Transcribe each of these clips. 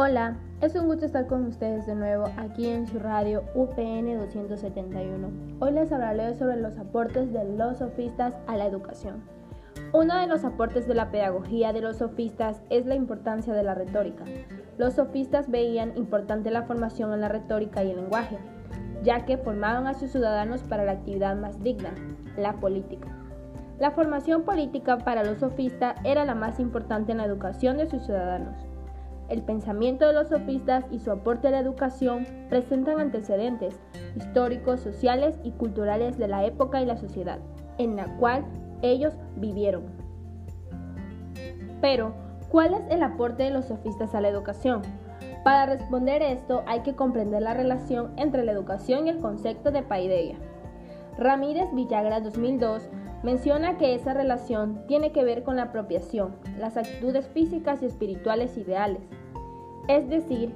Hola, es un gusto estar con ustedes de nuevo aquí en su radio UPN 271. Hoy les hablaré sobre los aportes de los sofistas a la educación. Uno de los aportes de la pedagogía de los sofistas es la importancia de la retórica. Los sofistas veían importante la formación en la retórica y el lenguaje, ya que formaban a sus ciudadanos para la actividad más digna, la política. La formación política para los sofistas era la más importante en la educación de sus ciudadanos. El pensamiento de los sofistas y su aporte a la educación presentan antecedentes históricos, sociales y culturales de la época y la sociedad en la cual ellos vivieron. Pero, ¿cuál es el aporte de los sofistas a la educación? Para responder esto hay que comprender la relación entre la educación y el concepto de paideia. Ramírez Villagra 2002 menciona que esa relación tiene que ver con la apropiación, las actitudes físicas y espirituales ideales, es decir,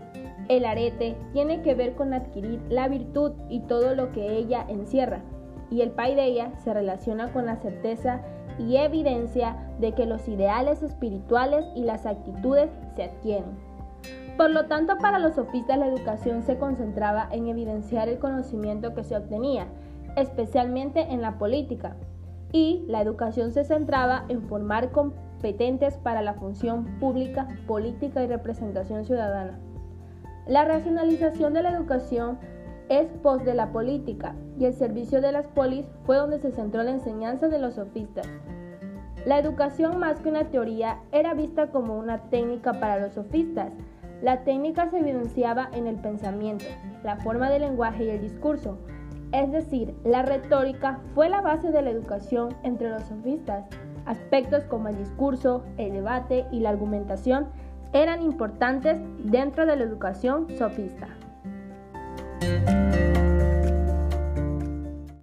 el arete tiene que ver con adquirir la virtud y todo lo que ella encierra, y el paideia se relaciona con la certeza y evidencia de que los ideales espirituales y las actitudes se adquieren. Por lo tanto, para los sofistas la educación se concentraba en evidenciar el conocimiento que se obtenía, especialmente en la política, y la educación se centraba en formar competentes para la función pública, política y representación ciudadana. La racionalización de la educación es pos de la política y el servicio de las polis fue donde se centró la enseñanza de los sofistas. La educación más que una teoría era vista como una técnica para los sofistas. La técnica se evidenciaba en el pensamiento, la forma del lenguaje y el discurso, es decir, la retórica fue la base de la educación entre los sofistas. Aspectos como el discurso, el debate y la argumentación eran importantes dentro de la educación sofista.